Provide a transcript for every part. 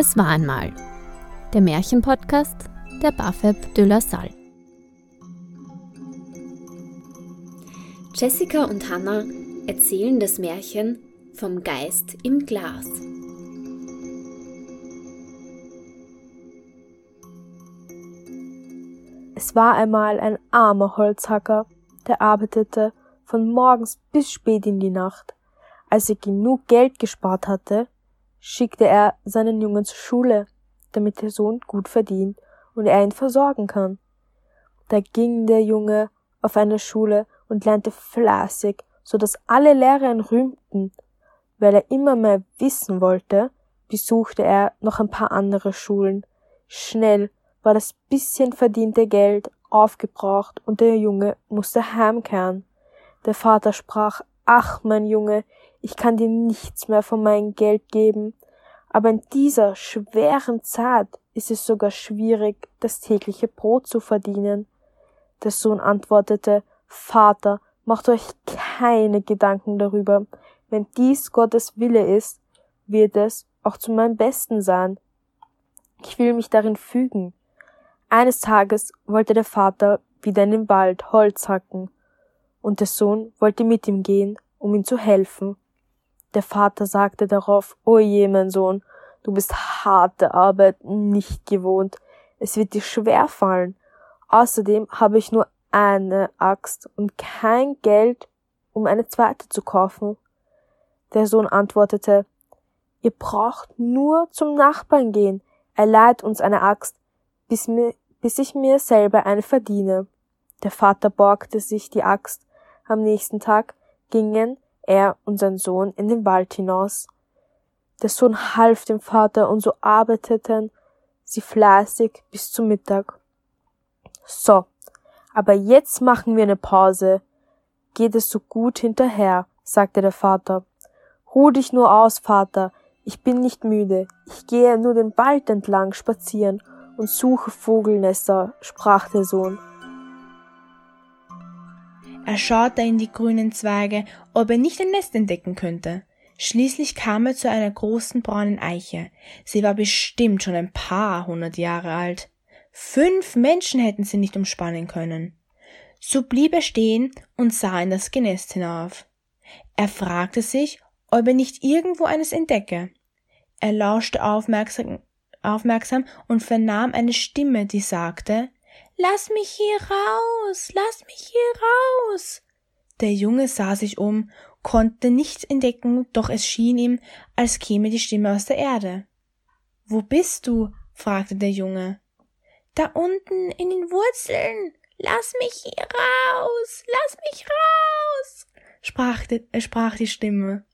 Es war einmal der Märchenpodcast der Bafeb de la Salle. Jessica und Hannah erzählen das Märchen vom Geist im Glas. Es war einmal ein armer Holzhacker, der arbeitete von morgens bis spät in die Nacht. Als er genug Geld gespart hatte, schickte er seinen Jungen zur Schule, damit der Sohn gut verdient und er ihn versorgen kann. Da ging der Junge auf eine Schule und lernte fleißig, so dass alle Lehrer ihn rühmten. Weil er immer mehr wissen wollte, besuchte er noch ein paar andere Schulen. Schnell war das bisschen verdiente Geld aufgebraucht und der Junge musste heimkehren. Der Vater sprach, ach mein Junge, ich kann dir nichts mehr von meinem Geld geben, aber in dieser schweren Zeit ist es sogar schwierig, das tägliche Brot zu verdienen. Der Sohn antwortete, Vater, macht euch keine Gedanken darüber. Wenn dies Gottes Wille ist, wird es auch zu meinem Besten sein. Ich will mich darin fügen. Eines Tages wollte der Vater wieder in den Wald Holz hacken, und der Sohn wollte mit ihm gehen, um ihm zu helfen. Der Vater sagte darauf, O je, mein Sohn, du bist harte Arbeit nicht gewohnt, es wird dir schwer fallen. Außerdem habe ich nur eine Axt und kein Geld, um eine zweite zu kaufen. Der Sohn antwortete, Ihr braucht nur zum Nachbarn gehen, er leiht uns eine Axt, bis, mir, bis ich mir selber eine verdiene. Der Vater borgte sich die Axt. Am nächsten Tag gingen er und sein Sohn in den Wald hinaus. Der Sohn half dem Vater und so arbeiteten sie fleißig bis zum Mittag. So, aber jetzt machen wir eine Pause. Geht es so gut hinterher, sagte der Vater. Ruh dich nur aus, Vater, ich bin nicht müde. Ich gehe nur den Wald entlang spazieren und suche Vogelnester, sprach der Sohn. Er schaute in die grünen Zweige, ob er nicht ein Nest entdecken könnte. Schließlich kam er zu einer großen braunen Eiche. Sie war bestimmt schon ein paar hundert Jahre alt. Fünf Menschen hätten sie nicht umspannen können. So blieb er stehen und sah in das Genest hinauf. Er fragte sich, ob er nicht irgendwo eines entdecke. Er lauschte aufmerksam, aufmerksam und vernahm eine Stimme, die sagte Lass mich hier raus, lass mich hier raus. Der Junge sah sich um, konnte nichts entdecken, doch es schien ihm, als käme die Stimme aus der Erde. Wo bist du? fragte der Junge. Da unten in den Wurzeln. Lass mich hier raus, lass mich raus, sprach, die, äh, sprach die Stimme.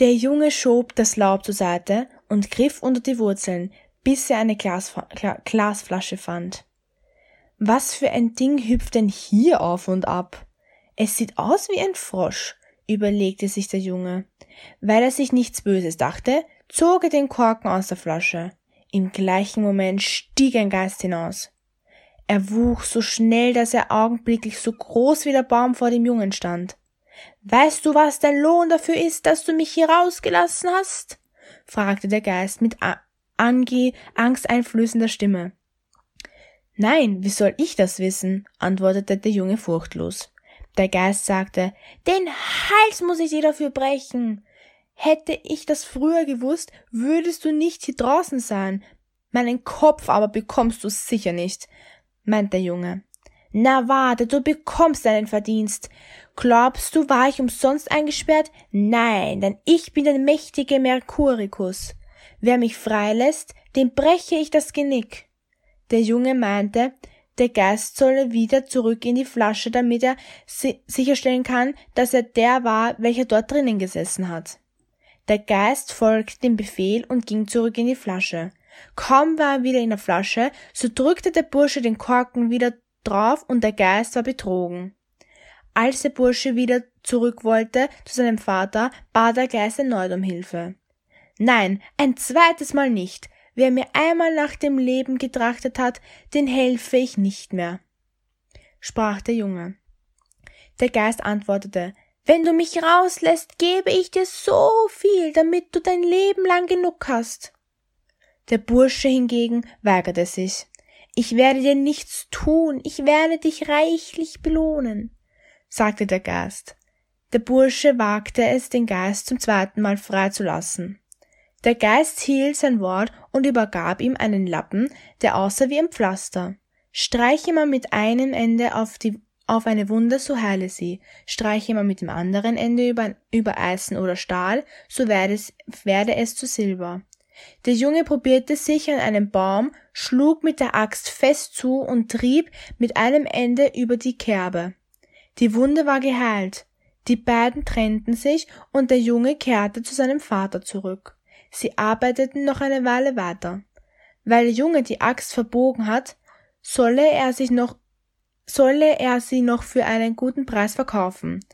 Der Junge schob das Laub zur Seite und griff unter die Wurzeln, bis er eine Glasf Glasflasche fand. Was für ein Ding hüpft denn hier auf und ab? Es sieht aus wie ein Frosch, überlegte sich der Junge. Weil er sich nichts Böses dachte, zog er den Korken aus der Flasche. Im gleichen Moment stieg ein Geist hinaus. Er wuchs so schnell, dass er augenblicklich so groß wie der Baum vor dem Jungen stand. Weißt du, was dein Lohn dafür ist, dass du mich hier rausgelassen hast? fragte der Geist mit ange angsteinflößender Stimme. Nein, wie soll ich das wissen? antwortete der Junge furchtlos. Der Geist sagte, den Hals muss ich dir dafür brechen. Hätte ich das früher gewusst, würdest du nicht hier draußen sein. Meinen Kopf aber bekommst du sicher nicht, meint der Junge. Na warte, du bekommst deinen Verdienst. Glaubst du, war ich umsonst eingesperrt? Nein, denn ich bin der mächtige Mercuricus. Wer mich freilässt, dem breche ich das Genick. Der Junge meinte, der Geist solle wieder zurück in die Flasche, damit er si sicherstellen kann, dass er der war, welcher dort drinnen gesessen hat. Der Geist folgte dem Befehl und ging zurück in die Flasche. Kaum war er wieder in der Flasche, so drückte der Bursche den Korken wieder drauf und der Geist war betrogen. Als der Bursche wieder zurück wollte zu seinem Vater, bat der Geist erneut um Hilfe. Nein, ein zweites Mal nicht. Wer mir einmal nach dem Leben getrachtet hat, den helfe ich nicht mehr, sprach der Junge. Der Geist antwortete, wenn du mich rauslässt, gebe ich dir so viel, damit du dein Leben lang genug hast. Der Bursche hingegen weigerte sich. Ich werde dir nichts tun, ich werde dich reichlich belohnen, sagte der Geist. Der Bursche wagte es, den Geist zum zweiten Mal freizulassen. Der Geist hielt sein Wort und übergab ihm einen Lappen, der aussah wie ein Pflaster. Streiche man mit einem Ende auf, die, auf eine Wunde, so heile sie. Streiche man mit dem anderen Ende über, über Eisen oder Stahl, so werde es, werde es zu Silber. Der Junge probierte sich an einem Baum, schlug mit der Axt fest zu und trieb mit einem Ende über die Kerbe. Die Wunde war geheilt. Die beiden trennten sich und der Junge kehrte zu seinem Vater zurück. Sie arbeiteten noch eine Weile weiter. Weil der Junge die Axt verbogen hat, solle er sich noch, solle er sie noch für einen guten Preis verkaufen.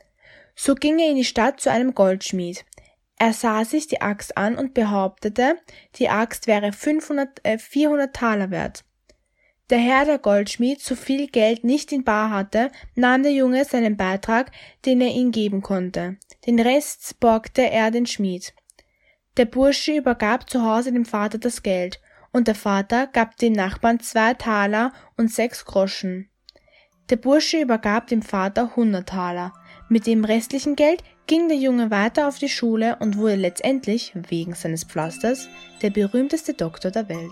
So ging er in die Stadt zu einem Goldschmied. Er sah sich die Axt an und behauptete, die Axt wäre 500, äh, 400 Taler wert. Der Herr der Goldschmied so viel Geld nicht in Bar hatte, nahm der Junge seinen Beitrag, den er ihm geben konnte. Den Rest borgte er den Schmied. Der Bursche übergab zu Hause dem Vater das Geld, und der Vater gab dem Nachbarn zwei Taler und sechs Groschen. Der Bursche übergab dem Vater hundert Taler. Mit dem restlichen Geld ging der Junge weiter auf die Schule und wurde letztendlich, wegen seines Pflasters, der berühmteste Doktor der Welt.